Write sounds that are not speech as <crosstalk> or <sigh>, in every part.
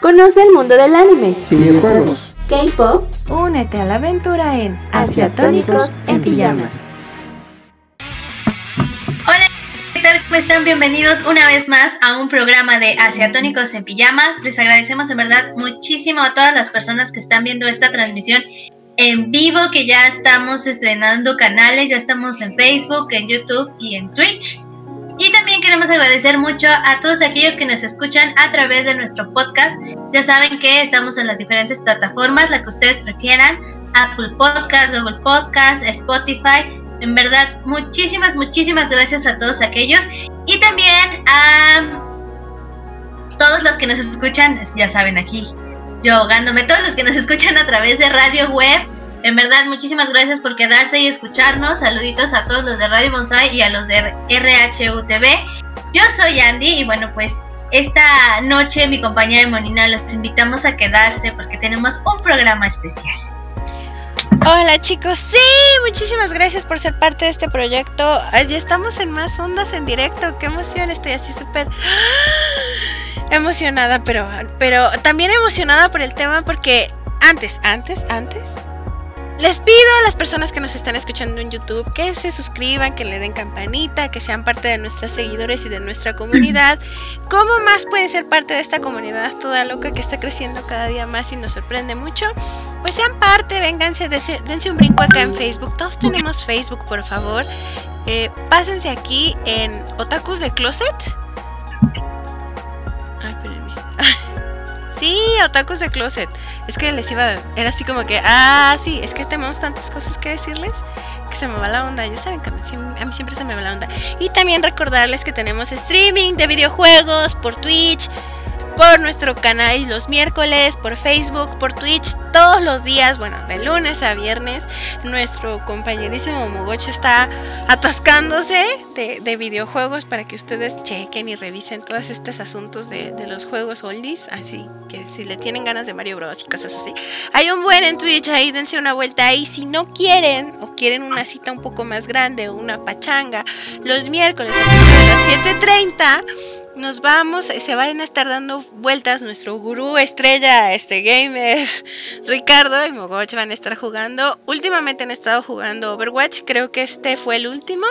Conoce el mundo del anime, videojuegos, K-pop. Únete a la aventura en Asiatónicos en Pijamas. Hola, ¿qué tal? ¿Cómo están? Bienvenidos una vez más a un programa de Asiatónicos en Pijamas. Les agradecemos en verdad muchísimo a todas las personas que están viendo esta transmisión en vivo, que ya estamos estrenando canales, ya estamos en Facebook, en YouTube y en Twitch. Y también queremos agradecer mucho a todos aquellos que nos escuchan a través de nuestro podcast. Ya saben que estamos en las diferentes plataformas, la que ustedes prefieran, Apple Podcast, Google Podcast, Spotify. En verdad, muchísimas, muchísimas gracias a todos aquellos. Y también a todos los que nos escuchan, ya saben, aquí yo ahogándome, todos los que nos escuchan a través de radio web en verdad, muchísimas gracias por quedarse y escucharnos. Saluditos a todos los de Radio Bonsai y a los de RHUTV. Yo soy Andy y bueno, pues esta noche mi compañera Monina los invitamos a quedarse porque tenemos un programa especial. Hola chicos, sí, muchísimas gracias por ser parte de este proyecto. Ya estamos en más ondas en directo, qué emoción, estoy así súper <gasps> emocionada, pero, pero también emocionada por el tema porque antes, antes, antes, les pido a las personas que nos están escuchando en YouTube que se suscriban, que le den campanita, que sean parte de nuestros seguidores y de nuestra comunidad. <clears throat> ¿Cómo más pueden ser parte de esta comunidad toda loca que está creciendo cada día más y nos sorprende mucho? Pues sean parte, vénganse, dense, un brinco acá en Facebook. Todos tenemos Facebook, por favor. Eh, pásense aquí en Otakus de Closet. Sí, Otakus de Closet. Es que les iba, era así como que, ah, sí, es que tenemos tantas cosas que decirles que se me va la onda. Ya saben que a mí, siempre se me va la onda. Y también recordarles que tenemos streaming de videojuegos por Twitch, por nuestro canal los miércoles, por Facebook, por Twitch, todos los días, bueno, de lunes a viernes, nuestro compañerísimo Mogoche está atascándose de, videojuegos para que ustedes chequen y revisen todos estos asuntos de, los juegos oldies, así que si le tienen ganas de Mario Bros y cosas así. Hay un buen en Twitch ahí, dense una vuelta ahí, si no quieren o quieren una cita un poco más grande o una pachanga, los miércoles a las 7.30 nos vamos, se van a estar dando vueltas nuestro gurú estrella, este gamer, <laughs> Ricardo y Mogoch van a estar jugando. Últimamente han estado jugando Overwatch, creo que este fue el último.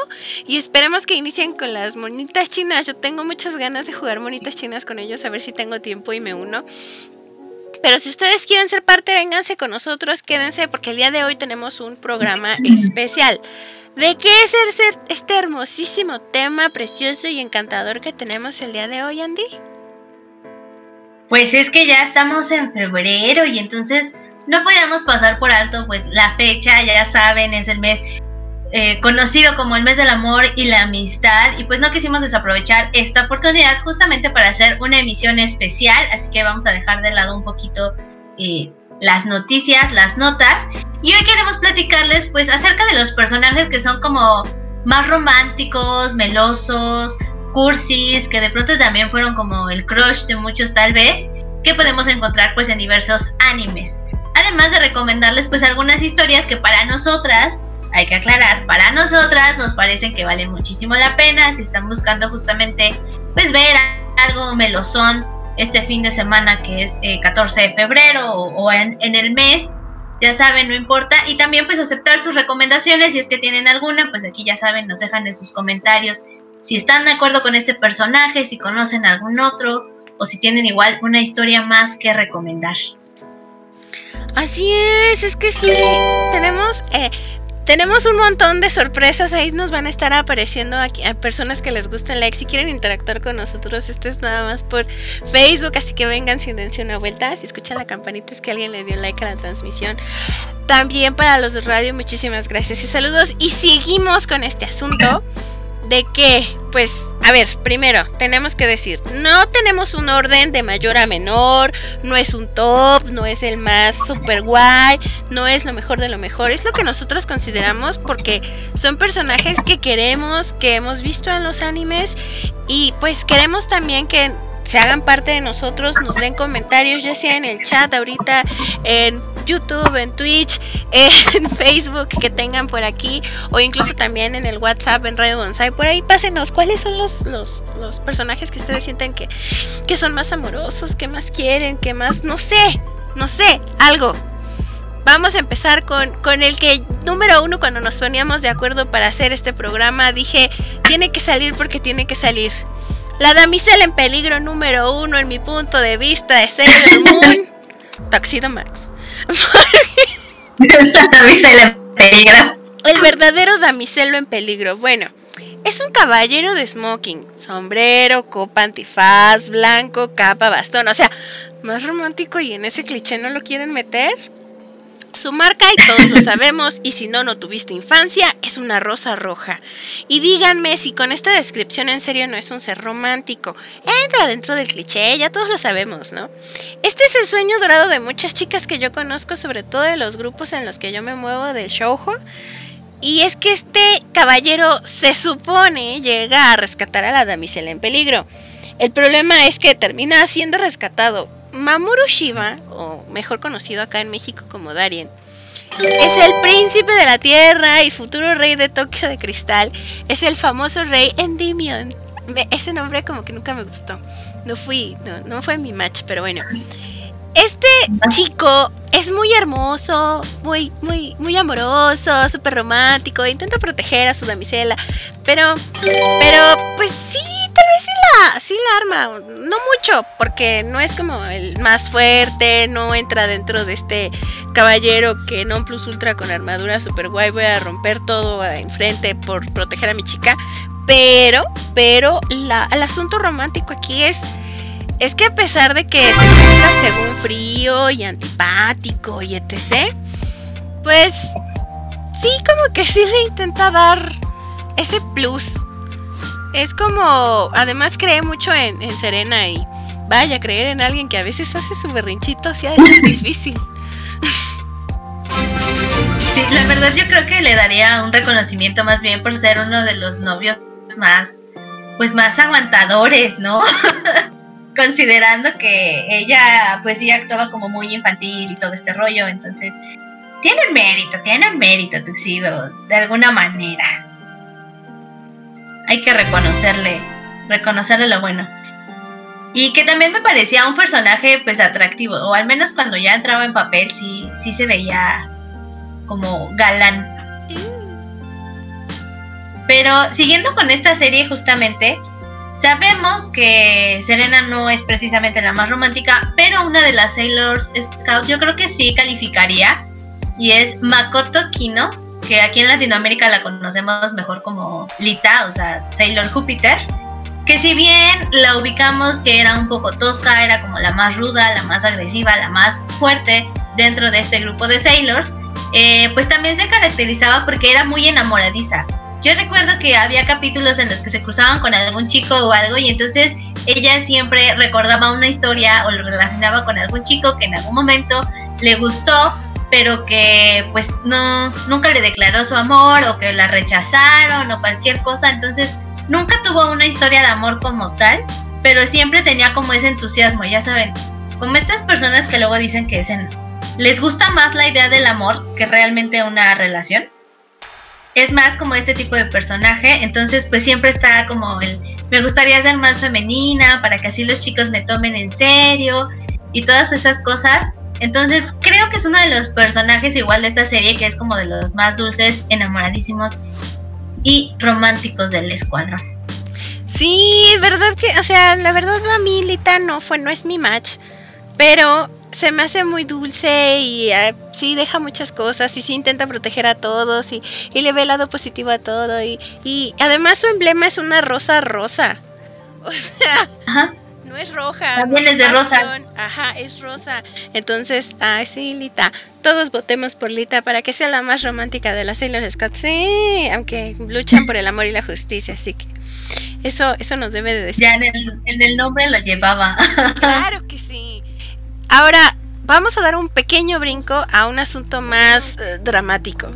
Y esperemos que inicien con las monitas chinas. Yo tengo muchas ganas de jugar monitas chinas con ellos, a ver si tengo tiempo y me uno. Pero si ustedes quieren ser parte, vénganse con nosotros, quédense porque el día de hoy tenemos un programa especial. ¿De qué es este hermosísimo tema precioso y encantador que tenemos el día de hoy, Andy? Pues es que ya estamos en febrero y entonces no podíamos pasar por alto pues la fecha, ya saben, es el mes eh, conocido como el mes del amor y la amistad y pues no quisimos desaprovechar esta oportunidad justamente para hacer una emisión especial, así que vamos a dejar de lado un poquito eh, las noticias, las notas. Y hoy queremos platicarles pues acerca de los personajes que son como más románticos, melosos, cursis, que de pronto también fueron como el crush de muchos tal vez, que podemos encontrar pues en diversos animes. Además de recomendarles pues algunas historias que para nosotras, hay que aclarar, para nosotras nos parecen que valen muchísimo la pena si están buscando justamente pues ver algo melosón este fin de semana que es 14 eh, de febrero o, en, el mes. Ya saben, no importa. Y también pues aceptar sus recomendaciones si es que tienen alguna, pues aquí ya saben, nos dejan en sus comentarios si están de acuerdo con este personaje, si conocen algún otro o si tienen igual una historia más que recomendar. Así es, es que sí, tenemos eh, tenemos un montón de sorpresas. Ahí nos van a estar apareciendo aquí a personas que les gusta el like. Si quieren interactuar con nosotros, esto es nada más por Facebook. Así que vengan sin dense una vuelta. Si escuchan la campanita, es que alguien le dio like a la transmisión. También para los de radio, muchísimas gracias y saludos. Y seguimos con este asunto de que, pues, a ver, primero, tenemos que decir, no tenemos un orden de mayor a menor, no es un top, no es el más super guay, no es lo mejor de lo mejor, es lo que nosotros consideramos porque son personajes que queremos, que hemos visto en los animes y pues queremos también que se hagan parte de nosotros, nos den comentarios, ya sea en el chat ahorita, en YouTube, en Twitch, <laughs> en Facebook que tengan por aquí, o incluso también en el WhatsApp, en Radio Bonsai. Por ahí pásenos cuáles son los, los, los personajes que ustedes sienten que, que son más amorosos, que más quieren, que más, no sé, no sé, algo. Vamos a empezar con, con el que, número uno, cuando nos poníamos de acuerdo para hacer este programa, dije, tiene que salir porque tiene que salir. La damisela en peligro número uno en mi punto de vista de Sailor <laughs> Moon, Tuxedo Max. La damisela en peligro. El verdadero damiselo en peligro. Bueno, es un caballero de smoking, sombrero, copa antifaz, blanco, capa, bastón. O sea, más romántico y en ese cliché no lo quieren meter. Su marca, y todos lo sabemos, y si no, no tuviste infancia, es una rosa roja. Y díganme si con esta descripción en serio no es un ser romántico. Entra dentro del cliché, ya todos lo sabemos, ¿no? Este es el sueño dorado de muchas chicas que yo conozco, sobre todo de los grupos en los que yo me muevo del shoujo. Y es que este caballero se supone llega a rescatar a la damisela en peligro. El problema es que termina siendo rescatado Mamoru Shiba, o mejor conocido acá en México como Darien, es el príncipe de la tierra y futuro rey de Tokio de Cristal. Es el famoso rey Endymion. Ese nombre como que nunca me gustó. No fui, no, no fue mi match, pero bueno. Este chico es muy hermoso, muy, muy, muy amoroso, súper romántico, intenta proteger a su damisela, pero, pero, pues sí, tal vez sí la, sí la arma, no mucho, porque no es como el más fuerte, no entra dentro de este caballero que non plus ultra con armadura super guay, voy a romper todo enfrente por proteger a mi chica, pero, pero la, el asunto romántico aquí es es que a pesar de que se muestra según frío y antipático y etc., pues sí, como que sí le intenta dar ese plus. Es como, además cree mucho en, en Serena y vaya, creer en alguien que a veces hace su berrinchito sí es difícil. Sí, la verdad yo creo que le daría un reconocimiento más bien por ser uno de los novios más, pues más aguantadores, ¿no? <laughs> considerando que ella pues sí actuaba como muy infantil y todo este rollo, entonces tiene mérito, tiene mérito Tuxedo, de alguna manera. Hay que reconocerle, reconocerle lo bueno. Y que también me parecía un personaje pues atractivo, o al menos cuando ya entraba en papel sí, sí se veía como galán. Pero siguiendo con esta serie justamente, Sabemos que Serena no es precisamente la más romántica, pero una de las Sailors Scouts yo creo que sí calificaría y es Makoto Kino, que aquí en Latinoamérica la conocemos mejor como Lita, o sea, Sailor Júpiter, que si bien la ubicamos que era un poco tosca, era como la más ruda, la más agresiva, la más fuerte dentro de este grupo de Sailors, eh, pues también se caracterizaba porque era muy enamoradiza. Yo recuerdo que había capítulos en los que se cruzaban con algún chico o algo y entonces ella siempre recordaba una historia o lo relacionaba con algún chico que en algún momento le gustó, pero que pues no nunca le declaró su amor o que la rechazaron o cualquier cosa, entonces nunca tuvo una historia de amor como tal, pero siempre tenía como ese entusiasmo, ya saben, como estas personas que luego dicen que les gusta más la idea del amor que realmente una relación es más como este tipo de personaje, entonces pues siempre está como el, me gustaría ser más femenina para que así los chicos me tomen en serio y todas esas cosas. Entonces creo que es uno de los personajes igual de esta serie que es como de los más dulces, enamoradísimos y románticos del escuadrón. Sí, verdad que, o sea, la verdad a mí Lita no fue, no es mi match, pero se me hace muy dulce y uh, sí deja muchas cosas y sí intenta proteger a todos y, y le ve el lado positivo a todo y, y, además su emblema es una rosa rosa. <laughs> O sea, Ajá. no es roja. También no es de rosa. Ajá, es rosa. Entonces, ay, sí, Lita. Todos votemos por Lita para que sea la más romántica de las Sailor Scouts. Sí, aunque luchan por el amor y la justicia, así que eso, eso nos debe de decir. Ya en el, en el nombre lo llevaba. <laughs> Claro que sí. Ahora, vamos a dar un pequeño brinco a un asunto más uh, dramático.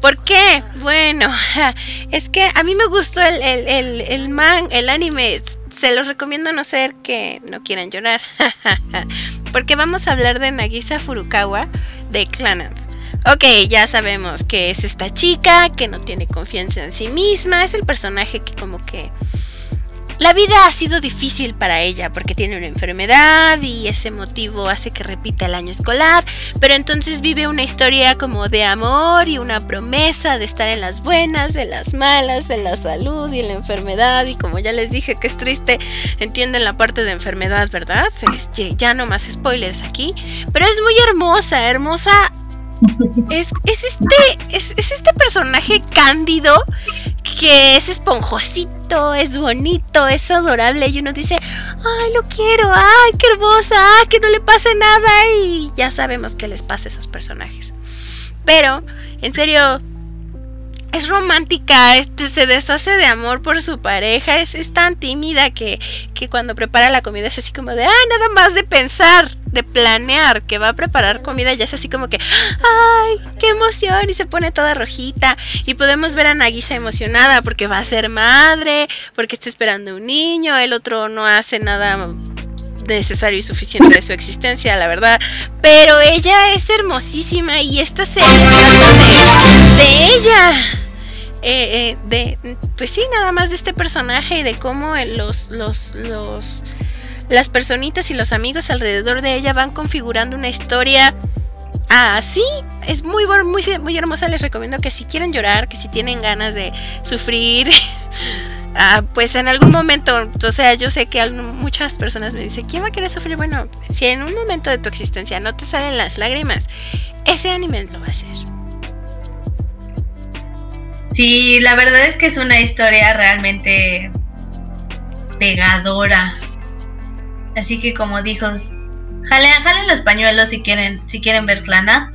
¿Por qué? Bueno, <laughs> es que a mí me gustó el, el, el, el man, el anime. Se los recomiendo no ser que no quieran llorar. <laughs> porque vamos a hablar de Nagisa Furukawa de Clannad. Ok, ya sabemos que es esta chica que no tiene confianza en sí misma, es el personaje que como que la vida ha sido difícil para ella porque tiene una enfermedad y ese motivo hace que repita el año escolar, pero entonces vive una historia como de amor y una promesa de estar en las buenas, en las malas, en la salud y en la enfermedad y como ya les dije que es triste, entienden la parte de enfermedad, ¿verdad? ya no más spoilers aquí, pero es muy hermosa, hermosa es, es, este, es, es, este personaje cándido que es esponjosito, es bonito, es adorable. Y uno dice, ay, lo quiero, ay, qué hermosa, ay, que no le pase nada y ya sabemos que les pasa a esos personajes. Pero, en serio, es romántica, este, se deshace de amor por su pareja, es, es tan tímida que, que, cuando prepara la comida es así como de, ah, nada más de pensar, de planear que va a preparar comida, ya es así como que, ay, qué emoción, y se pone toda rojita. Y podemos ver a Nagisa emocionada porque va a ser madre, porque está esperando un niño, el otro no hace nada necesario y suficiente de su existencia, la verdad. Pero ella es hermosísima y esta serie de, de ella. Eh, eh, de, pues sí, nada más de este personaje y de cómo los, los, los, las personitas y los amigos alrededor de ella van configurando una historia así. es muy, muy, muy hermosa. Les recomiendo que si quieren llorar, que si tienen ganas de sufrir, <laughs> ah, pues en algún momento, o sea, yo sé que muchas personas me dicen, ¿quién va a querer sufrir? Bueno, si en un momento de tu existencia no te salen las lágrimas, ese anime lo va a hacer. Sí, la verdad es que es una historia realmente pegadora. Así que como dijo, jalen, los pañuelos si quieren, si quieren ver Clana.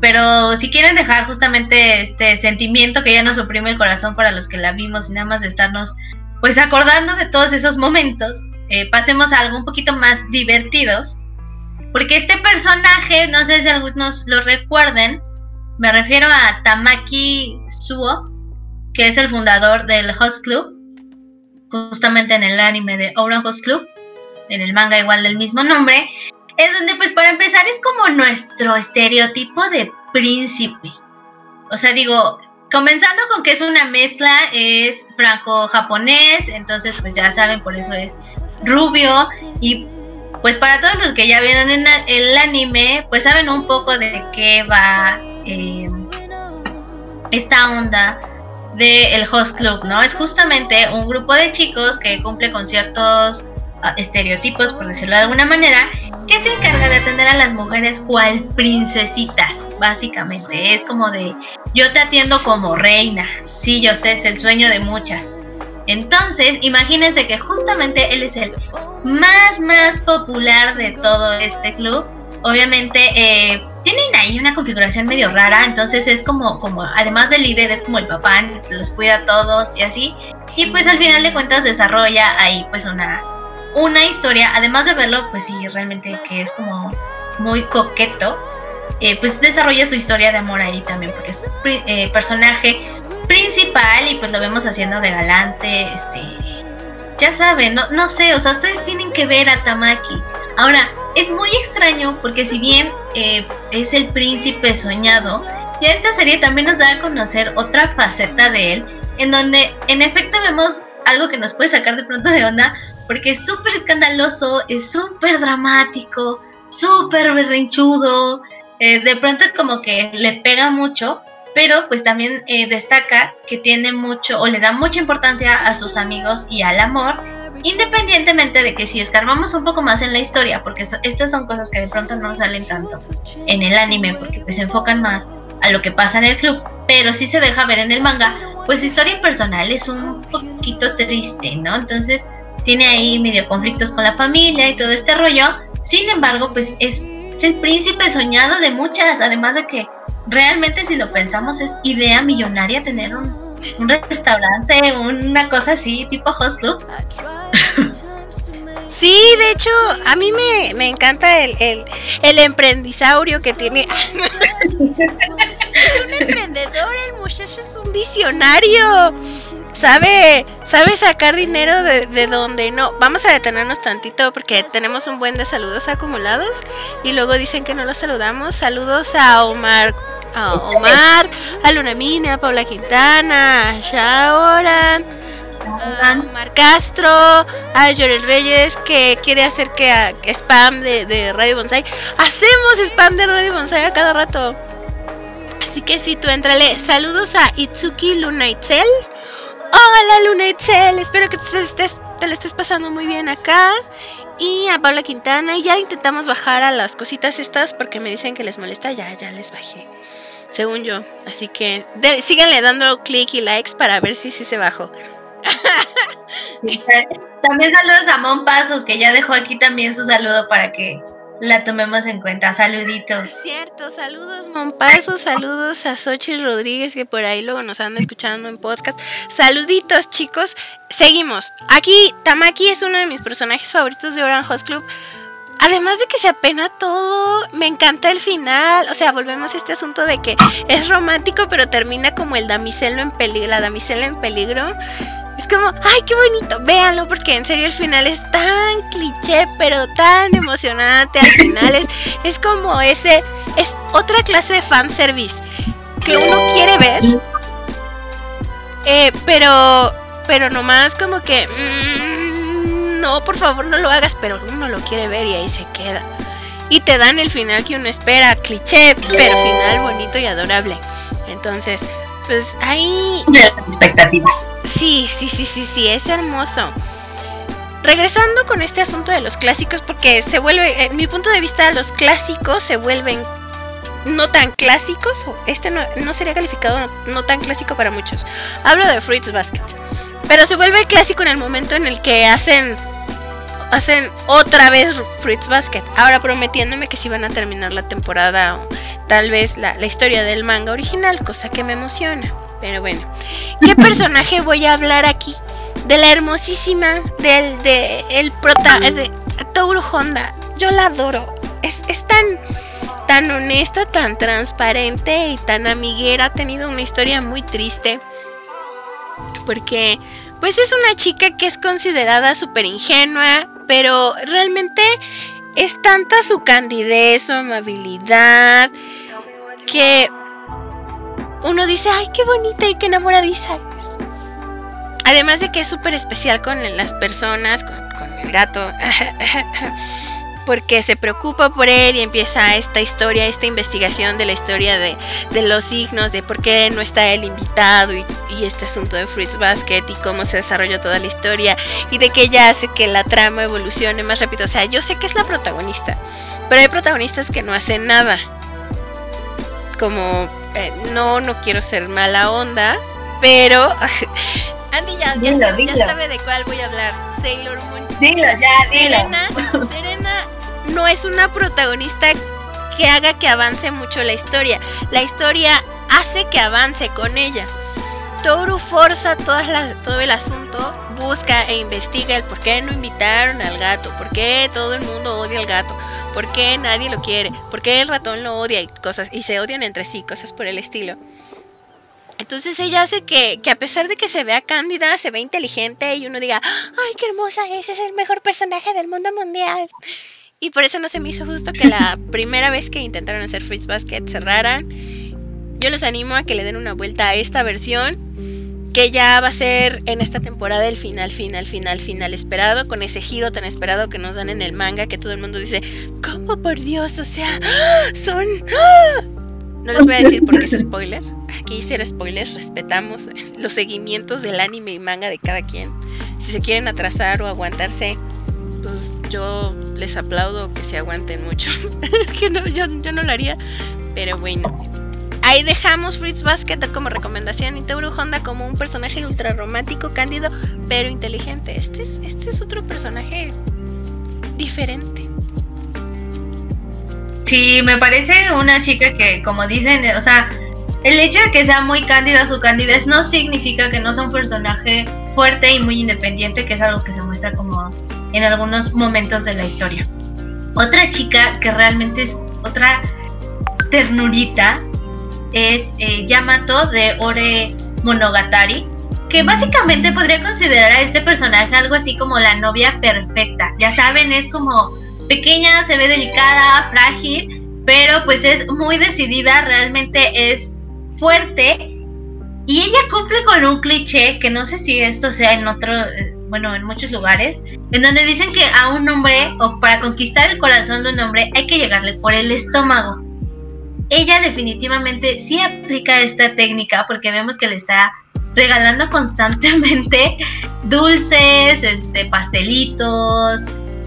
Pero si quieren dejar justamente este sentimiento que ya nos oprime el corazón para los que la vimos y nada más de estarnos pues acordando de todos esos momentos, eh, pasemos a algo un poquito más divertidos. Porque este personaje, no sé si algunos lo recuerden, me refiero a Tamaki Suo, que es el fundador del Host Club, justamente en el anime de Ouran Host Club, en el manga igual del mismo nombre, es donde pues para empezar es como nuestro estereotipo de príncipe. O sea, digo, comenzando con que es una mezcla, es franco-japonés, entonces pues ya saben, por eso es rubio y pues para todos los que ya vieron en el anime, pues saben un poco de qué va eh, esta onda del Host Club, ¿no? Es justamente un grupo de chicos que cumple con ciertos estereotipos, por decirlo de alguna manera, que se encarga de atender a las mujeres cual princesitas, básicamente. Es como de, yo te atiendo como reina. Sí, yo sé, es el sueño de muchas. Entonces, imagínense que justamente él es el más, más popular de todo este club. Obviamente, eh, tienen ahí una configuración medio rara, entonces es como, como, además del líder, es como el papá, los cuida a todos y así. Y pues al final de cuentas desarrolla ahí pues una, una historia, además de verlo, pues sí, realmente que es como muy coqueto, eh, pues desarrolla su historia de amor ahí también, porque es eh, personaje principal y pues lo vemos haciendo de galante, este, ya saben, no, no sé, o sea, ustedes tienen que ver a Tamaki. Ahora, es muy extraño porque si bien eh, es el príncipe soñado, ya esta serie también nos da a conocer otra faceta de él, en donde en efecto vemos algo que nos puede sacar de pronto de onda, porque es súper escandaloso, es súper dramático, súper berrinchudo, eh, de pronto como que le pega mucho, pero pues también eh, destaca que tiene mucho o le da mucha importancia a sus amigos y al amor, independientemente de que si escarbamos un poco más en la historia, porque estas son cosas que de pronto no salen tanto en el anime, porque pues se enfocan más a lo que pasa en el club, pero sí se deja ver en el manga, pues su historia personal es un poquito triste, ¿no? Entonces tiene ahí medio conflictos con la familia y todo este rollo. Sin embargo, pues es, el príncipe soñado de muchas, además de que realmente si lo pensamos es idea millonaria tener un, restaurante, una cosa así, tipo host club. <laughs> Sí, de hecho, a mí me, encanta el, el, el, emprendisaurio que tiene. <laughs> es un emprendedor, el muchacho es un visionario sabe, sabe sacar dinero de, de donde no. Vamos a detenernos tantito porque tenemos un buen de saludos acumulados y luego dicen que no los saludamos. Saludos a Omar, a Omar, a Luna Mina, a Paula Quintana, a Shaoran, a Omar Castro, a Jorel Reyes que quiere hacer que a- spam de, de Radio Bonsai. Hacemos spam de Radio Bonsai a cada rato. Así que si tú entrale, saludos a Itsuki Luna Itzel. Hola Luna Itzel, espero que te estés, te la estés pasando muy bien acá. Y a Paula Quintana, ya intentamos bajar a las cositas estas porque me dicen que les molesta, ya, ya les bajé. Según yo. Así que de- síganle dando clic y likes para ver si sí se bajó. <laughs> También saludos a Mon Pasos, que ya dejó aquí también su saludo para que la tomemos en cuenta. Saluditos. Cierto, saludos Monpazo, saludos a Xochitl Rodríguez que por ahí luego nos anda escuchando en podcast. Saluditos chicos, seguimos. Aquí Tamaki es uno de mis personajes favoritos de Orange Club. Además de que se apena todo, me encanta el final. O sea, volvemos a este asunto de que es romántico, pero termina como el damiselo en peligro, la damisela en peligro. Es como, ay, qué bonito, véanlo, porque en serio el final es tan cliché, pero tan emocionante. Al final es, <laughs> es como ese, es otra clase de fanservice que uno quiere ver, eh, pero, pero nomás como que, mm, no, por favor no lo hagas, pero uno lo quiere ver y ahí se queda. Y te dan el final que uno espera, cliché, pero final bonito y adorable. Entonces, pues ahí De las expectativas. Sí, sí, sí, sí, sí, es hermoso. Regresando con este asunto de los clásicos, porque se vuelve, en mi punto de vista, los clásicos se vuelven no tan clásicos, este no, no sería calificado no, no tan clásico para muchos. Hablo de Fruits Basket, pero se vuelve clásico en el momento en el que hacen hacen otra vez Fruits Basket, ahora prometiéndome que si van a terminar la temporada o tal vez la, la historia del manga original, cosa que me emociona. Pero bueno, ¿qué <laughs> personaje voy a hablar aquí? De la hermosísima, del de el prota, es de Toru Honda. Yo la adoro. Es, es tan, tan honesta, tan transparente y tan amiguera. Ha tenido una historia muy triste. Porque, pues es una chica que es considerada súper ingenua, pero realmente es tanta su candidez, su amabilidad, que uno dice, ay, qué bonita y qué enamoradiza es. Además de que es súper especial con las personas, con, con el gato, <laughs> porque se preocupa por él y empieza esta historia, esta investigación de la historia de, de los signos, de por qué no está el invitado y, y este asunto de Fruits Basket y cómo se desarrolló toda la historia y de que ella hace que la trama evolucione más rápido. O sea, yo sé que es la protagonista, pero hay protagonistas que no hacen nada. Como, eh, no, no quiero ser mala onda, pero... <laughs> Andy ya, sabe, ya sabe de cuál voy a hablar. Sailor Moon. Dilo, ya, dilo. Serena, Serena no es una protagonista que haga que avance mucho la historia. La historia hace que avance con ella. Toru forza todas las- todo el asunto, busca e investiga el por qué no invitaron al gato, por qué todo el mundo odia al gato, por qué nadie lo quiere, por qué el ratón lo odia y cosas, y se odian entre sí, cosas por el estilo. Entonces ella hace que, que a pesar de que se vea cándida, se ve inteligente y uno diga, ay, qué hermosa es, es el mejor personaje del mundo mundial. Y por eso no se me hizo justo que la primera vez que intentaron hacer Fruits Basket cerraran. Yo los animo a que le den una vuelta a esta versión, que ya va a ser en esta temporada el final, final, final, final esperado, con ese giro tan esperado que nos dan en el manga, que todo el mundo dice, ¿cómo por Dios? O sea, <gasps> son... No les voy a decir porque es spoiler. Aquí cero spoilers, respetamos <laughs> los seguimientos del anime y manga de cada quien. Si se quieren atrasar o aguantarse, pues yo les aplaudo que se aguanten mucho. <laughs> que no, yo, no lo haría. Pero bueno. Ahí dejamos Fruits Basket como recomendación y Toru Honda como un personaje ultra romántico, cándido, pero inteligente. Este es, este es otro personaje diferente. Sí, me parece una chica que, como dicen, o sea, el hecho de que sea muy cándida su candidez no significa que no sea un personaje fuerte y muy independiente, que es algo que se muestra como en algunos momentos de la historia. Otra chica que realmente es otra ternurita es eh, Yamato de Ore Monogatari. que básicamente podría considerar a este personaje algo así como la novia perfecta. Ya saben, es como pequeña, se ve delicada, frágil, pero pues es muy decidida, realmente es fuerte y ella cumple con un cliché que no sé si esto sea en otro, eh, bueno, en muchos lugares, en donde dicen que a un hombre o para conquistar el corazón de un hombre hay que llegarle por el estómago. Ella definitivamente sí aplica esta técnica porque vemos que le está regalando constantemente <laughs> dulces, este, pastelitos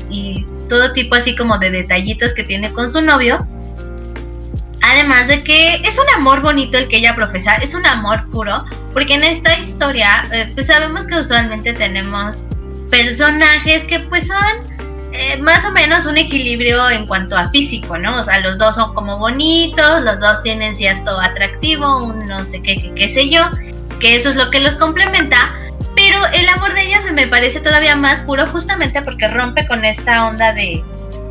y todo tipo así como de detallitos que tiene con su novio. Además de que es un amor bonito el que ella profesa, es un amor puro, porque en esta historia eh, pues sabemos que usualmente tenemos personajes que pues son eh, más o menos un equilibrio en cuanto a físico, ¿no? O sea, los dos son como bonitos, los dos tienen cierto atractivo, un no sé qué, qué, qué sé yo, que eso es lo que los complementa, el amor de ella se me parece todavía más puro justamente porque rompe con esta onda de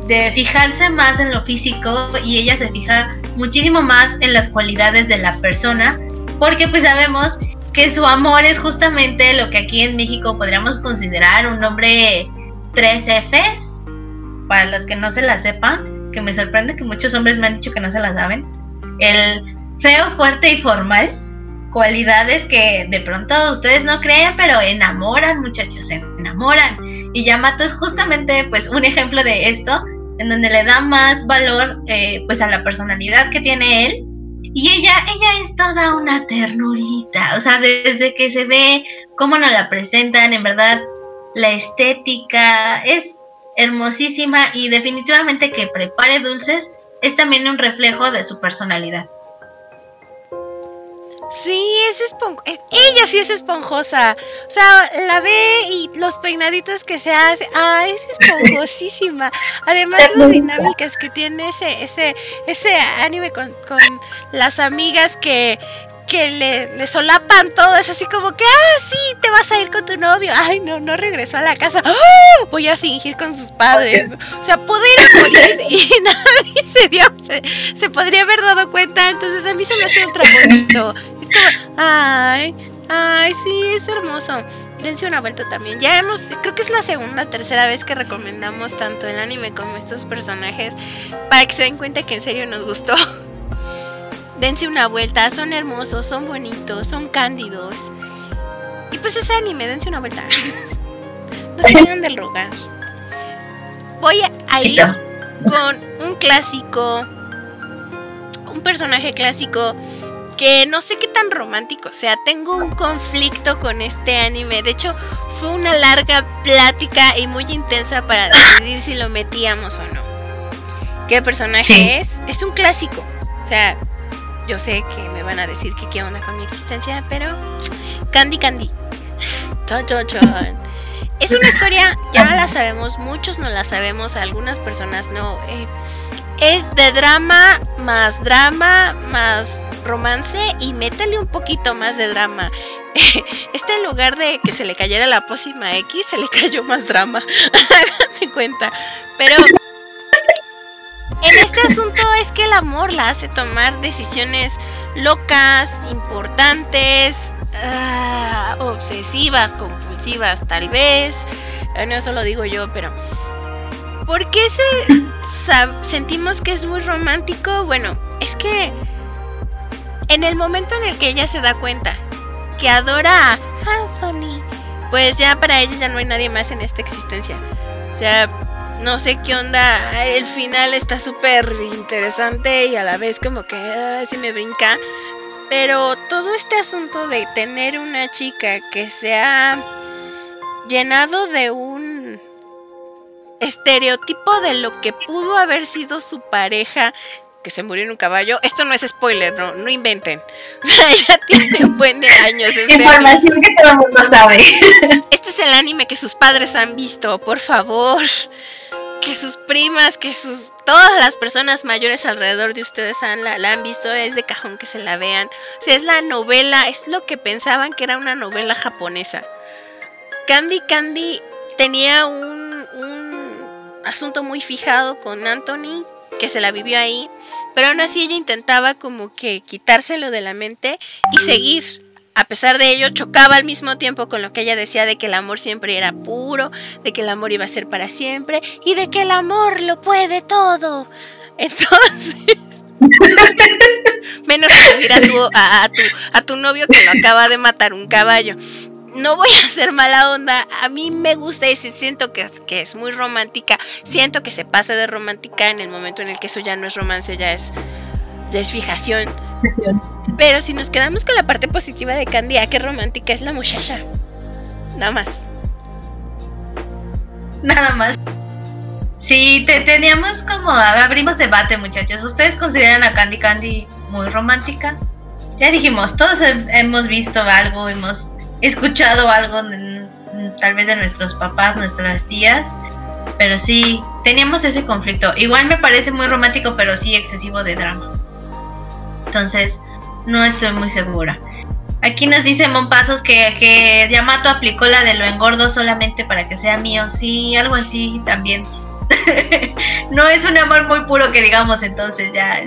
de fijarse más en lo físico y ella se fija muchísimo más en las cualidades de la persona, porque pues sabemos que su amor es justamente lo que aquí en México podríamos considerar un hombre tres Fs, para los que no se la sepan, que me sorprende que muchos hombres me han dicho que no se la saben, el feo, fuerte y formal, cualidades que de pronto ustedes no creen, pero enamoran muchachos, se enamoran. Y Yamato es justamente pues un ejemplo de esto, en donde le da más valor eh, pues a la personalidad que tiene él. Y ella, ella es toda una ternurita, o sea, desde que se ve cómo nos la presentan, en verdad, la estética es hermosísima y definitivamente que prepare dulces es también un reflejo de su personalidad. Sí, es esponjosa. Ella sí es esponjosa. O sea, la ve y los peinaditos que se hace. Ah, es esponjosísima. Además, las dinámicas que tiene ese, ese, ese anime con, con las amigas que, que le, le, solapan todo, es así como que, ah, sí, te vas a ir con tu novio. Ay, no, no regresó a la casa. ¡Oh! Voy a fingir con sus padres. O sea, pude ir a morir y <laughs> nadie se dio, se, se, podría haber dado cuenta. Entonces a mí se me hace ultra bonito. Ay, ay, sí, es hermoso. Dense una vuelta también. Ya hemos, creo que es la segunda, tercera vez que recomendamos tanto el anime como estos personajes para que se den cuenta que en serio nos gustó <laughs> dense una vuelta, son hermosos, son bonitos, son cándidos. Y pues ese anime, dense una vuelta. no se vayan del rogar. Voy a ir con un clásico, un personaje clásico que no sé qué tan romántico o sea. Tengo un conflicto con este anime. De hecho, fue una larga plática y muy intensa para decidir si lo metíamos o no. ¿Qué personaje es? Es un clásico. O sea, yo sé que me van a decir que qué onda con mi existencia, pero Candy Candy. <laughs> Es una historia, ya la sabemos, muchos no la sabemos, algunas personas no. Eh, es de drama más drama más romance y métele un poquito más de drama. <laughs> Este en lugar de que se le cayera la pócima X, se le <laughs> cayó más drama. <laughs> Háganme cuenta. Pero en este asunto es que el amor la hace tomar decisiones locas, importantes, uh, obsesivas, compulsivas, tal vez. Ah, no, eso lo digo yo, pero... ¿Por qué se, sentimos que es muy romántico? Bueno, es que en el momento en el que ella se da cuenta que adora a Anthony, pues ya para ella ya no hay nadie más en esta existencia. O sea, no sé qué onda. El final está súper interesante y a la vez como que así me brinca. Pero todo este asunto de tener una chica que se ha llenado de un estereotipo de lo que pudo haber sido su pareja que se murió en un caballo. Esto no es spoiler, no, no inventen. O <laughs> sea, ya tiene un buen de años. Este Información que todo el mundo sabe. <laughs> Este es el anime que sus padres han visto, por favor que sus primas, que sus todas las personas mayores alrededor de ustedes han, la, han visto, es de cajón que se la vean. O sea, es la novela, es lo que pensaban que era una novela japonesa. Candy Candy tenía un, un asunto muy fijado con Anthony, que se la vivió ahí, pero aún así ella intentaba como que quitárselo de la mente y seguir a pesar de ello, chocaba al mismo tiempo con lo que ella decía de que el amor siempre era puro, de que el amor iba a ser para siempre y de que el amor lo puede todo. <laughs> Entonces, menos recibir a tu, a, tu, a tu novio que lo acaba de matar un caballo. No voy a hacer mala onda, a mí me gusta y siento que es, que es muy romántica, siento que se pasa de romántica en el momento en el que eso ya no es romance, ya es, ya es fijación. Pero si nos quedamos con la parte positiva de Candy, ah, qué romántica es la muchacha. Nada más. Nada más. Sí, te, teníamos como, abrimos debate muchachos. ¿Ustedes consideran a Candy Candy muy romántica? Ya dijimos, todos hemos visto algo, hemos escuchado algo tal vez de nuestros papás, nuestras tías, pero sí, teníamos ese conflicto. Igual me parece muy romántico, pero sí excesivo de drama. Entonces, no estoy muy segura. Aquí nos dice Monpasos que, que Yamato aplicó la de lo engordo solamente para que sea mío. Sí, algo así también. <laughs> no es un amor muy puro que digamos, entonces ya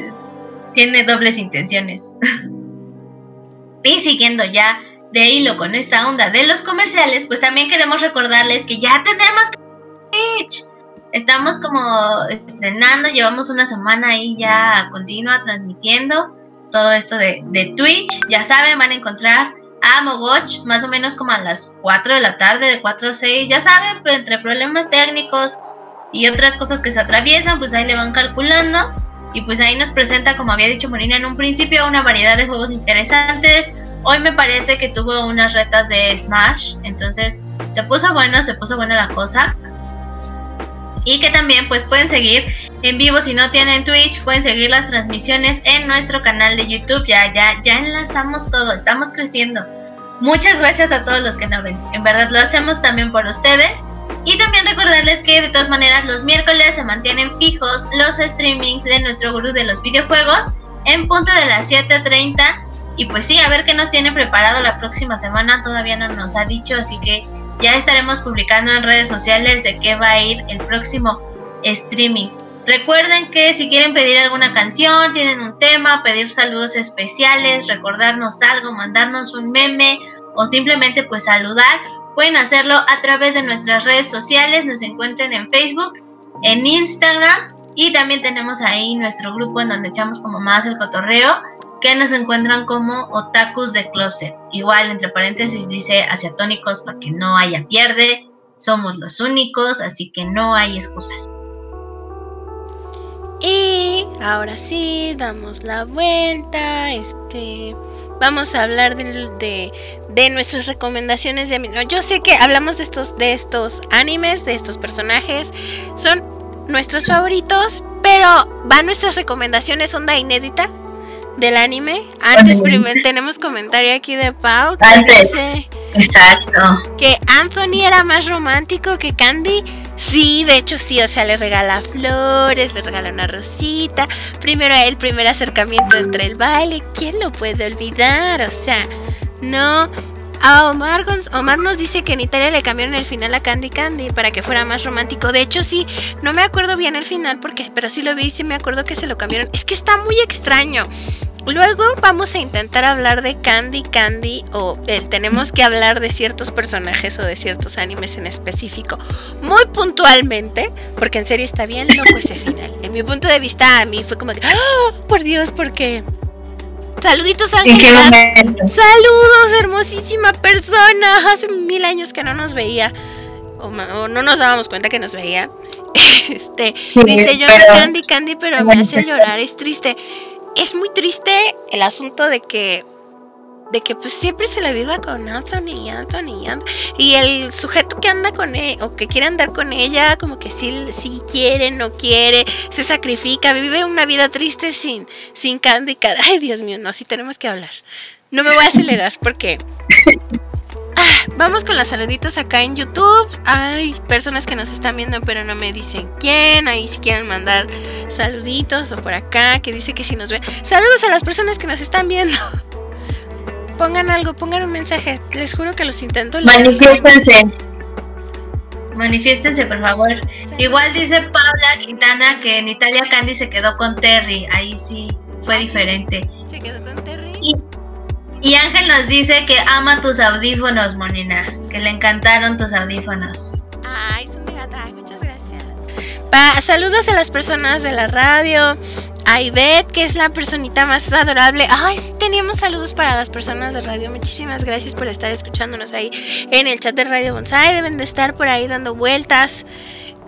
tiene dobles intenciones. <laughs> y siguiendo ya de hilo con esta onda de los comerciales, pues también queremos recordarles que ya tenemos Twitch. Estamos como estrenando, llevamos una semana ahí ya continua transmitiendo todo esto de, de Twitch. Ya saben, van a encontrar a Mogoch más o menos como a las 4 de la tarde, de 4 a 6. Ya saben, pues, entre problemas técnicos, y otras cosas que se atraviesan, pues ahí le van calculando. Y pues ahí nos presenta, como había dicho Morina en un principio, una variedad de juegos interesantes. Hoy me parece que tuvo unas retas de Smash, entonces se puso bueno, se puso buena la cosa. Y que también pues pueden seguir en vivo si no tienen Twitch, pueden seguir las transmisiones en nuestro canal de YouTube. Ya, ya, ya enlazamos todo, estamos creciendo. Muchas gracias a todos los que nos ven. En verdad lo hacemos también por ustedes. Y también recordarles que de todas maneras los miércoles se mantienen fijos los streamings de nuestro gurú de los videojuegos en punto de las 7.30. Y pues sí, a ver qué nos tiene preparado la próxima semana. Todavía no nos ha dicho, así que ya estaremos publicando en redes sociales de qué va a ir el próximo streaming. Recuerden que si quieren pedir alguna canción, tienen un tema, pedir saludos especiales, recordarnos algo, mandarnos un meme o simplemente pues saludar, Pueden hacerlo a través de nuestras redes sociales, nos encuentran en Facebook, en Instagram y también tenemos ahí nuestro grupo en donde echamos como más el cotorreo, que nos encuentran como otakus de closet. Igual entre paréntesis dice asiatónicos para que no haya pierde, somos los únicos, así que no hay excusas. Y ahora sí, damos la vuelta, este vamos a hablar de, de, nuestras recomendaciones de anime. Yo sé que hablamos de estos, de estos animes, de estos personajes, son nuestros favoritos, pero van nuestras recomendaciones onda inédita del anime. Antes tenemos comentario aquí de Pau que dice Exacto. que Anthony era más romántico que Candy. Sí, de hecho sí, o sea, le regala flores, le regala una rosita. Primero el primer acercamiento entre el baile, ¿quién lo puede olvidar? O sea, no. A Omar, Omar nos dice que en Italia le cambiaron el final a Candy Candy para que fuera más romántico. De hecho, sí, no me acuerdo bien el final, porque, pero sí lo vi y sí me acuerdo que se lo cambiaron. Es que está muy extraño. Luego vamos a intentar hablar de Candy Candy o tenemos que hablar de ciertos personajes o de ciertos animes en específico muy puntualmente, porque en serio está bien loco ese final. En mi punto de vista a mí fue como que, ¡Oh, por Dios, porque Saluditos Ángel. Saludos, hermosísima persona. Hace mil años que no nos veía. O, no nos dábamos cuenta que nos veía. <laughs> Este, dice yo Candy Candy, pero me hace llorar, es triste es muy triste el asunto de que de que pues siempre se la viva con Anthony, Anthony, Anthony. Y el sujeto que anda con él, o que quiere andar con ella, como que sí, quiere, no quiere, se sacrifica, vive una vida triste sin, sin Candy. Ay, Dios mío, no, sí tenemos que hablar. No me voy a acelerar porque <laughs> Ah, vamos con los saluditos acá en YouTube. Hay personas que nos están viendo pero no me dicen quién. Ahí si quieren mandar saluditos o por acá que dice que si nos ven. Saludos a las personas que nos están viendo. <laughs> Pongan algo, pongan un mensaje. Les juro que los intento. Manifiéstense. Manifiéstense, por favor. Igual dice Paula Quintana que en Italia Candy se quedó con Terry. Ahí sí fue ¿Ah, diferente. ¿Se quedó con Terry? Y Ángel nos dice que ama tus audífonos, Monina. Que le encantaron tus audífonos. Ay, son de gata. Ay, muchas gracias. Saludos a las personas de la radio. A Ivette, que es la personita más adorable. Ay, teníamos saludos para las personas de radio. Muchísimas gracias por estar escuchándonos ahí en el chat de Radio Bonsai. Deben de estar por ahí dando vueltas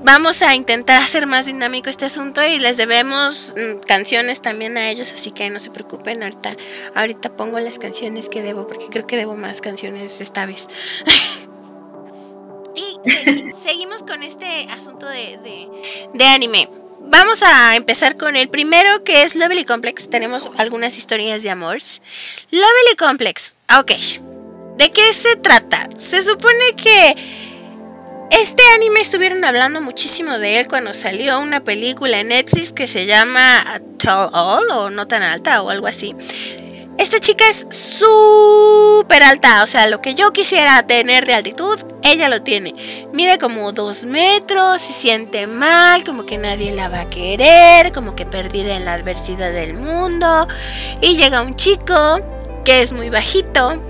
vamos a intentar hacer más dinámico este asunto y les debemos mm, canciones también a ellos, así que no se preocupen, ahorita, ahorita pongo las canciones que debo, porque creo que debo más canciones esta vez. <laughs> y seguimos con este asunto de, de, anime. Vamos a empezar con el primero que es Lovely Complex. Tenemos algunas historias de amores. Lovely Complex. Ok. ¿De qué se trata? Se supone que este anime estuvieron hablando muchísimo de él cuando salió una película en Netflix que se llama Tall All o No tan alta o algo así. Esta chica es súper alta, o sea, lo que yo quisiera tener de altitud, ella lo tiene. Mide como dos metros, se siente mal, como que nadie la va a querer, como que perdida en la adversidad del mundo. Y llega un chico que es muy bajito,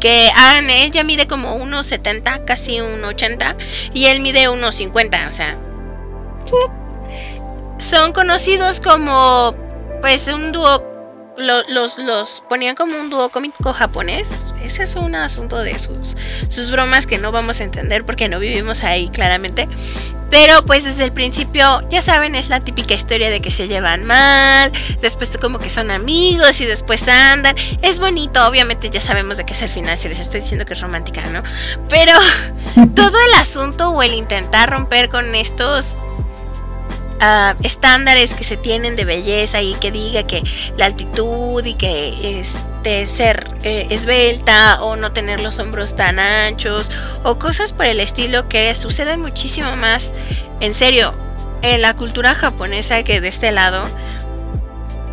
que Anne, ella mide como unos 70, casi 1,80 y él mide unos 50, o sea, son conocidos como pues un dúo los, los ponían como un dúo cómico japonés. Ese es un asunto de sus, sus bromas que no vamos a entender porque no vivimos ahí claramente. Pero pues desde el principio, ya saben, es la típica historia de que se llevan mal, después como que son amigos y después andan. Es bonito, obviamente ya sabemos de qué es el final, si les estoy diciendo que es romántica, ¿no? Pero <laughs> todo el asunto o el intentar romper con estos uh, estándares que se tienen de belleza y que diga que la altitud y que este ser eh, esbelta o no tener los hombros tan anchos o cosas por el estilo que suceden muchísimo más en serio en la cultura japonesa que de este lado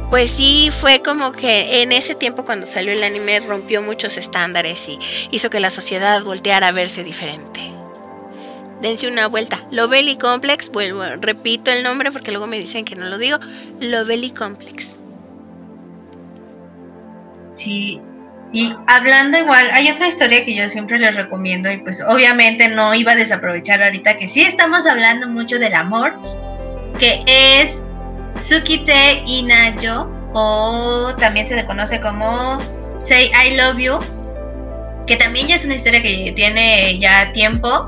pues sí fue como que en ese tiempo cuando salió el anime rompió muchos estándares y hizo que la sociedad volteara a verse diferente. Dense una vuelta. Lovely Complex, vuelvo, repito el nombre porque luego me dicen que no lo digo. Lovely Complex. Sí, y hablando igual, hay otra historia que yo siempre les recomiendo y pues obviamente no iba a desaprovechar ahorita que sí estamos hablando mucho del amor, que es Tsukite Inayo o también se le conoce como Say I Love You, que también ya es una historia que tiene ya tiempo.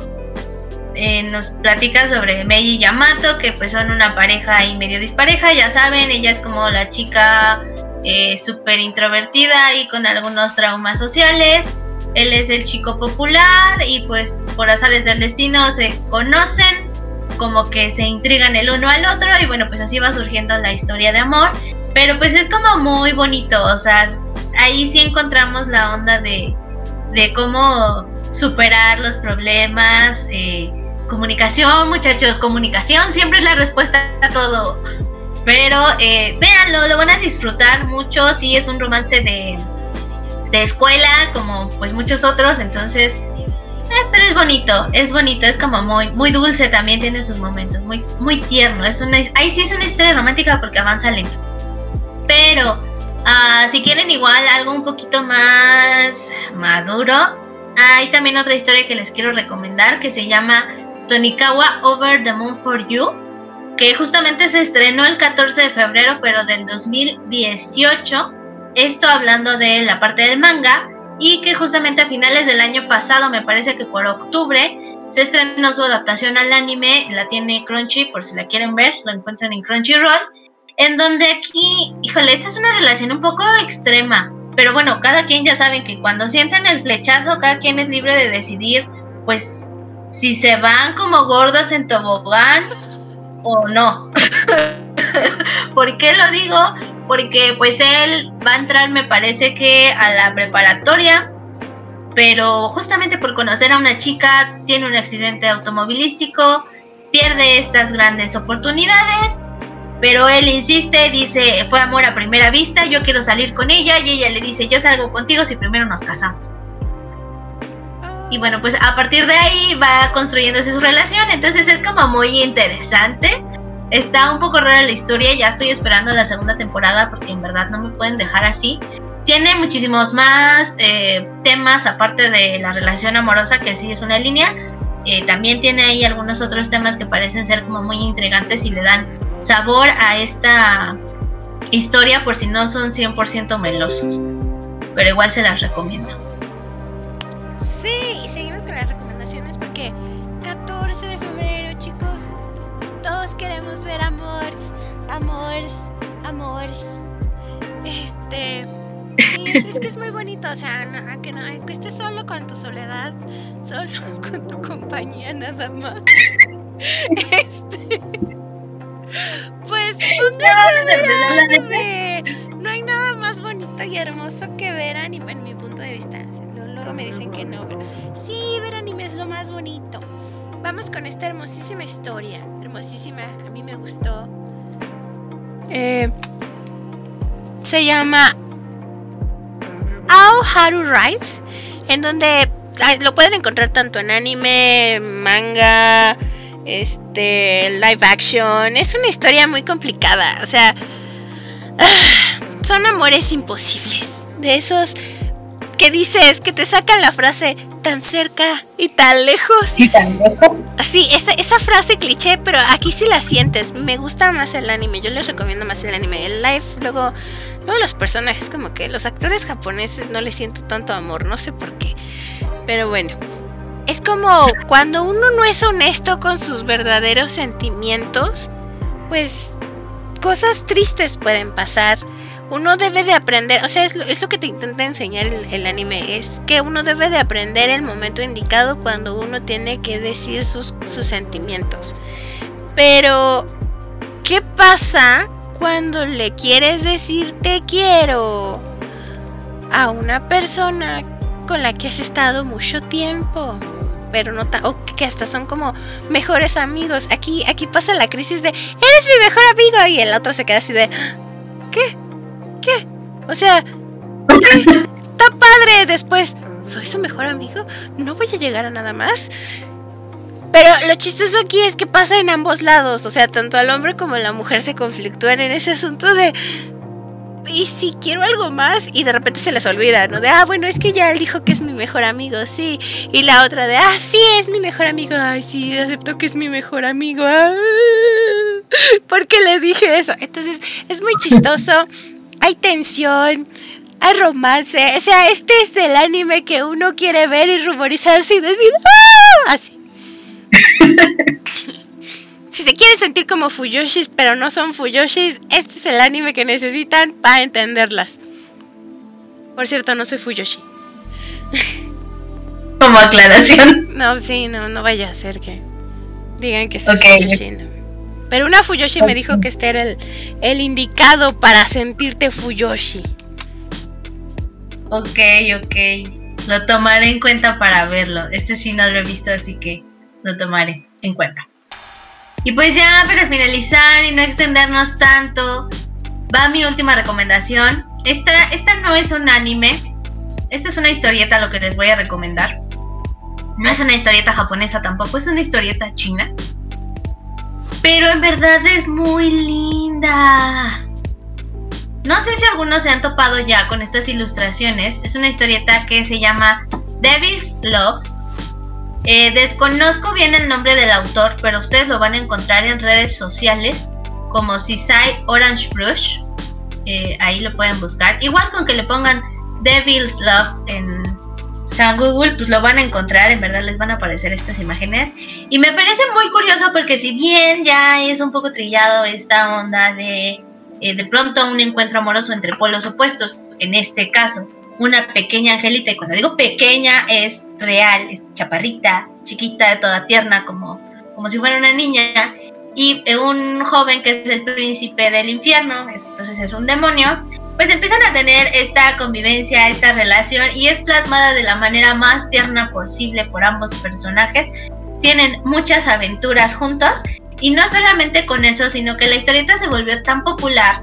Eh, nos platica sobre Meiji y Yamato, que pues son una pareja y medio dispareja, ya saben, ella es como la chica eh, súper introvertida y con algunos traumas sociales. Él es el chico popular y pues por azares del destino se conocen, como que se intrigan el uno al otro y bueno, pues así va surgiendo la historia de amor. Pero pues es como muy bonito, o sea, ahí sí encontramos la onda de, de cómo superar los problemas. Eh, comunicación, muchachos, comunicación siempre es la respuesta a todo. Pero eh, véanlo, lo van a disfrutar mucho. Sí, es un romance de, de escuela, como pues muchos otros. Entonces, eh, pero es bonito, es bonito, es como muy, muy dulce también, tiene sus momentos, muy, muy tierno. Es una, ahí sí es una historia romántica porque avanza lento. Pero uh, si quieren igual algo un poquito más maduro, hay también otra historia que les quiero recomendar que se llama Tonikawa Over the Moon for You que justamente se estrenó el 14 de febrero, pero del 2018. Esto hablando de la parte del manga y que justamente a finales del año pasado, me parece que por octubre, se estrenó su adaptación al anime, la tiene Crunchy, por si la quieren ver, lo encuentran en Crunchyroll, en donde aquí, híjole, esta es una relación un poco extrema, pero bueno, cada quien ya saben que cuando sienten el flechazo, cada quien es libre de decidir, pues, si se van como gordos en tobogán o no. <laughs> ¿Por qué lo digo? Porque pues él va a entrar, me parece que a la preparatoria, pero justamente por conocer a una chica tiene un accidente automovilístico, pierde estas grandes oportunidades, pero él insiste, dice, fue amor a primera vista, yo quiero salir con ella y ella le dice, yo salgo contigo si primero nos casamos. Y bueno, pues a partir de ahí va construyéndose su relación. Entonces es como muy interesante. Está un poco rara la historia. Ya estoy esperando la segunda temporada porque en verdad no me pueden dejar así. tiene muchísimos más eh, temas aparte de la relación amorosa, que sí es una línea. Eh, también tiene ahí algunos otros temas que parecen ser como muy intrigantes y le dan sabor a esta historia por si no son 100% melosos. Pero igual se las recomiendo. Queremos ver amores, amores, amores. Este Sí, es, que es muy bonito, o sea, no, que no, que estés solo con tu soledad, solo <laughs> con tu compañía nada más. Este, pues pónganse a ver anime. No hay nada más bonito y hermoso que ver anime en mi punto de vista. Luego me dicen que no, pero sí, ver anime es lo más bonito. Vamos con esta hermosísima historia, hermosísima, a mí me gustó. Eh, se llama Ao Haru Rise, en donde lo pueden encontrar tanto en anime, manga, este, live action. Es una historia muy complicada, o sea, <sighs> son amores imposibles. De esos que dices, que te sacan la frase tan cerca y tan lejos. Y tan lejos. Sí, esa, esa frase cliché, pero aquí sí la sientes. Me gusta más el anime, yo les recomiendo más el anime. El live luego Luego los personajes como que los actores japoneses no les siento tanto amor, no sé por qué. Pero bueno, es como cuando uno no es honesto con sus verdaderos sentimientos, pues cosas tristes pueden pasar. Uno debe de aprender, o sea, es lo, que te intenta enseñar el, anime, es que uno debe de aprender el momento indicado cuando uno tiene que decir sus, sentimientos. Pero, ¿qué pasa cuando le quieres decir te quiero a una persona con la que has estado mucho tiempo, pero no o que hasta son como mejores amigos. Aquí aquí pasa la crisis de eres mi mejor amigo y el otro se queda así de ¿qué? O sea. Está padre después. ¿Soy su mejor amigo? ¿No voy a llegar a nada más? Pero lo chistoso aquí es que pasa en ambos lados, o sea, tanto al hombre como a la mujer se conflictúan en ese asunto de y si quiero algo más y de repente se les olvida, ¿no? De, ah, bueno, es que ya él dijo que es mi mejor amigo, sí. Y la otra de, ah, sí, es mi mejor amigo, ay, sí, acepto que es mi mejor amigo. <laughs> ¿Por qué le dije eso? Entonces, es muy chistoso, hay tensión, hay romance, o sea, este es el anime que uno quiere ver y ruborizarse y decir, ah, así. <laughs> si se quieren sentir como Fuyoshis, pero no son Fuyoshis, este es el anime que necesitan para entenderlas. Por cierto, no soy Fuyoshi. Como aclaración. No, sí, no, no vaya a ser que digan que soy Fuyoshi. Pero una Fuyoshi me dijo que este era el, el indicado para sentirte Fuyoshi. Ok, ok. Lo tomaré en cuenta para verlo. Este sí no lo he visto, así que lo tomaré en cuenta. Y pues ya para finalizar y no extendernos tanto, va mi última recomendación. Esta, esta no es un anime, esta es una historieta lo que les voy a recomendar. No es una historieta japonesa tampoco, es una historieta china. Pero en verdad es muy linda. No sé si algunos se han topado ya con estas ilustraciones. Es una historieta que se llama Devil's Love eh, desconozco bien el nombre del autor, pero ustedes lo van a encontrar en redes sociales como Sisai Orange Brush. Eh, ahí lo pueden buscar. Igual con que le pongan Devil's Love en San Google, pues lo van a encontrar. En verdad les van a aparecer estas imágenes. Y me parece muy curioso porque si bien ya es un poco trillado esta onda de eh, de pronto un encuentro amoroso entre polos opuestos, en este caso una pequeña angelita, y cuando digo pequeña es real, es chaparrita, chiquita, toda tierna, como, como si fuera una niña, y un joven que es el príncipe del infierno, entonces es un demonio, pues empiezan a tener esta convivencia, esta relación, y es plasmada de la manera más tierna posible por ambos personajes. Tienen muchas aventuras juntos, y no solamente con eso, sino que la historieta se volvió tan popular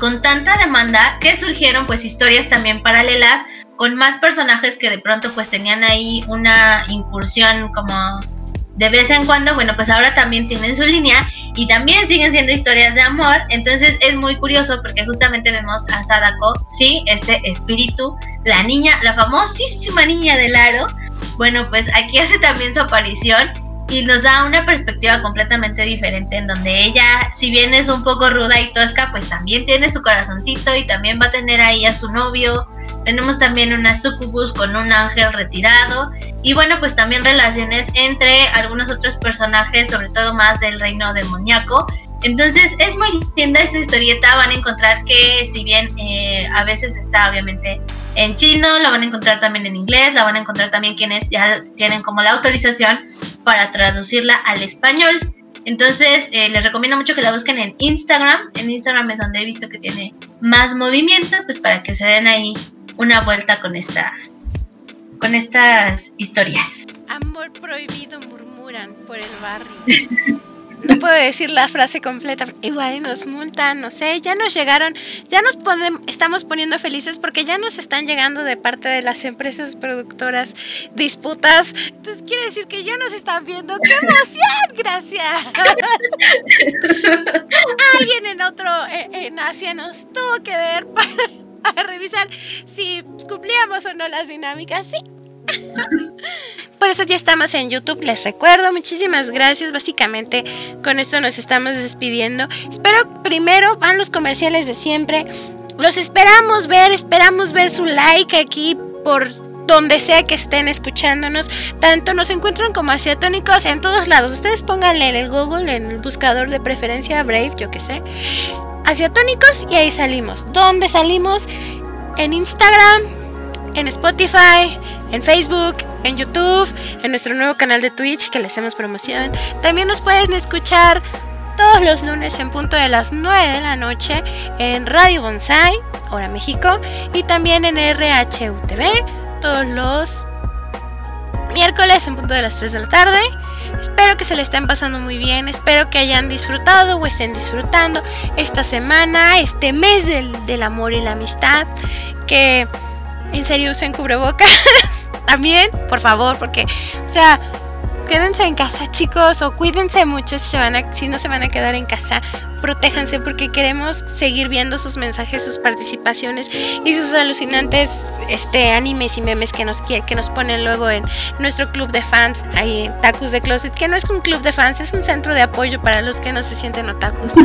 con tanta demanda que surgieron pues historias también paralelas con más personajes que de pronto pues tenían ahí una incursión como de vez en cuando, bueno, pues ahora también tienen su línea y también siguen siendo historias de amor. Entonces es muy curioso porque justamente vemos a Sadako, sí, este espíritu, la niña, la famosísima niña del aro. Bueno, pues aquí hace también su aparición y nos da una perspectiva completamente diferente en donde ella, si bien es un poco ruda y tosca, pues también tiene su corazoncito y también va a tener ahí a su novio. Tenemos también una sucubus con un ángel retirado y bueno, pues también relaciones entre algunos otros personajes, sobre todo más del reino demoníaco. Entonces es muy linda esta historieta, van a encontrar que si bien eh, a veces está obviamente en chino, la van a encontrar también en inglés, la van a encontrar también quienes ya tienen como la autorización para traducirla al español. Entonces, eh, les recomiendo mucho que la busquen en Instagram. En Instagram es donde he visto que tiene más movimiento, pues para que se den ahí una vuelta con esta con estas historias. Amor prohibido murmuran por el barrio. <laughs> no puedo decir la frase completa, igual nos multan, no sé, ya nos llegaron, ya nos podemos, estamos poniendo felices porque ya nos están llegando de parte de las empresas productoras disputas. Entonces quiere decir que ya nos están viendo. ¡Qué emoción! Gracias. <laughs> Alguien en otro, eh, en Asia nos tuvo que ver para, <laughs> para revisar si cumplíamos o no las dinámicas. Sí. <laughs> Por eso ya estamos en YouTube, les recuerdo. Muchísimas gracias. Básicamente con esto nos estamos despidiendo. Espero primero van los comerciales de siempre. Los esperamos ver, esperamos ver su like aquí por donde sea que estén escuchándonos. Tanto nos encuentran como asiatónicos en todos lados. Ustedes pónganle en el Google, en el buscador de preferencia Brave, yo que sé. Asiatónicos y ahí salimos. ¿Dónde salimos? En Instagram, en Spotify, en Facebook, en YouTube, en nuestro nuevo canal de Twitch que le hacemos promoción. También nos pueden escuchar todos los lunes en punto de las 9 de la noche en Radio Bonsai, hora México, y también en RHUTV todos los miércoles en punto de las 3 de la tarde. Espero que se le estén pasando muy bien, espero que hayan disfrutado o estén disfrutando esta semana, este mes del, del amor y la amistad, que en serio usen cubrebocas <laughs> también, por favor, porque, o sea, quédense en casa, chicos, o cuídense mucho si, se van a, si no se van a quedar en casa. Protéjanse porque queremos seguir viendo sus mensajes, sus participaciones y sus alucinantes este, animes y memes que nos, que nos ponen luego en nuestro club de fans, ahí Tacos de Closet, que no es un club de fans, es un centro de apoyo para los que no se sienten otakus. <laughs>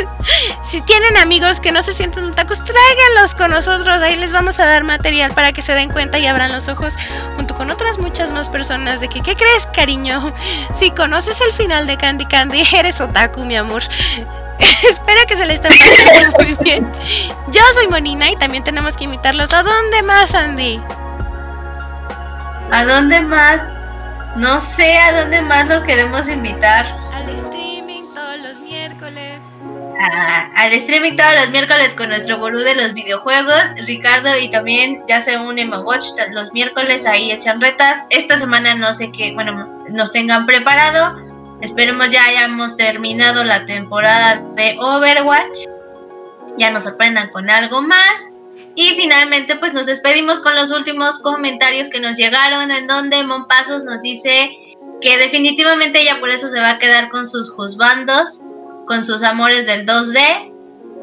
<laughs> si tienen amigos que no se sienten otakus, tráiganlos con nosotros, ahí les vamos a dar material para que se den cuenta y abran los ojos junto con otras muchas más personas de que, ¿qué crees, cariño? Si conoces el final de Candy Candy, eres otaku, mi amor. <laughs> Espero que se le estén pasando muy bien. Yo soy Monina y también tenemos que invitarlos. ¿A dónde más, Andy? ¿A dónde más? No sé a dónde más los queremos invitar. Al streaming todos los miércoles. al streaming todos los miércoles con nuestro gurú de los videojuegos, Ricardo, y también ya se une Watch los miércoles ahí echan retas. Esta semana no sé qué, bueno, nos tengan preparado Esperemos ya hayamos terminado la temporada de Overwatch. Ya nos sorprendan con algo más. Y finalmente pues nos despedimos con los últimos comentarios que nos llegaron en donde Monpasos nos dice que definitivamente ella por eso se va a quedar con sus juzbandos, con sus amores del 2D.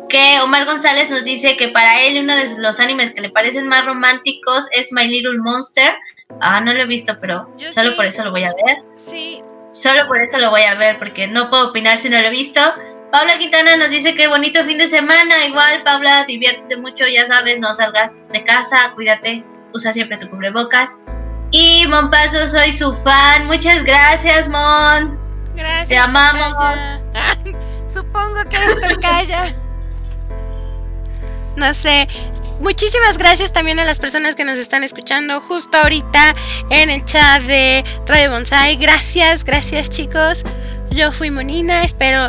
Que Omar González nos dice que para él uno de los animes que le parecen más románticos es My Little Monster. Ah, no lo he visto, pero solo por eso lo voy a ver. Sí, Solo por eso lo voy a ver, porque no puedo opinar si no lo he visto. Paula Quintana nos dice que bonito fin de semana. Igual, Paula, diviértete mucho, ya sabes, no salgas de casa, cuídate, usa siempre tu cubrebocas. Y Mon Paso, soy su fan. Muchas gracias, Mon. Gracias. Te amamos. <laughs> Supongo que eres tocaya. <laughs> No sé, Muchísimas gracias también a las personas que nos están escuchando justo ahorita en el chat de Radio Bonsai. Gracias, gracias chicos. Yo fui Monina, espero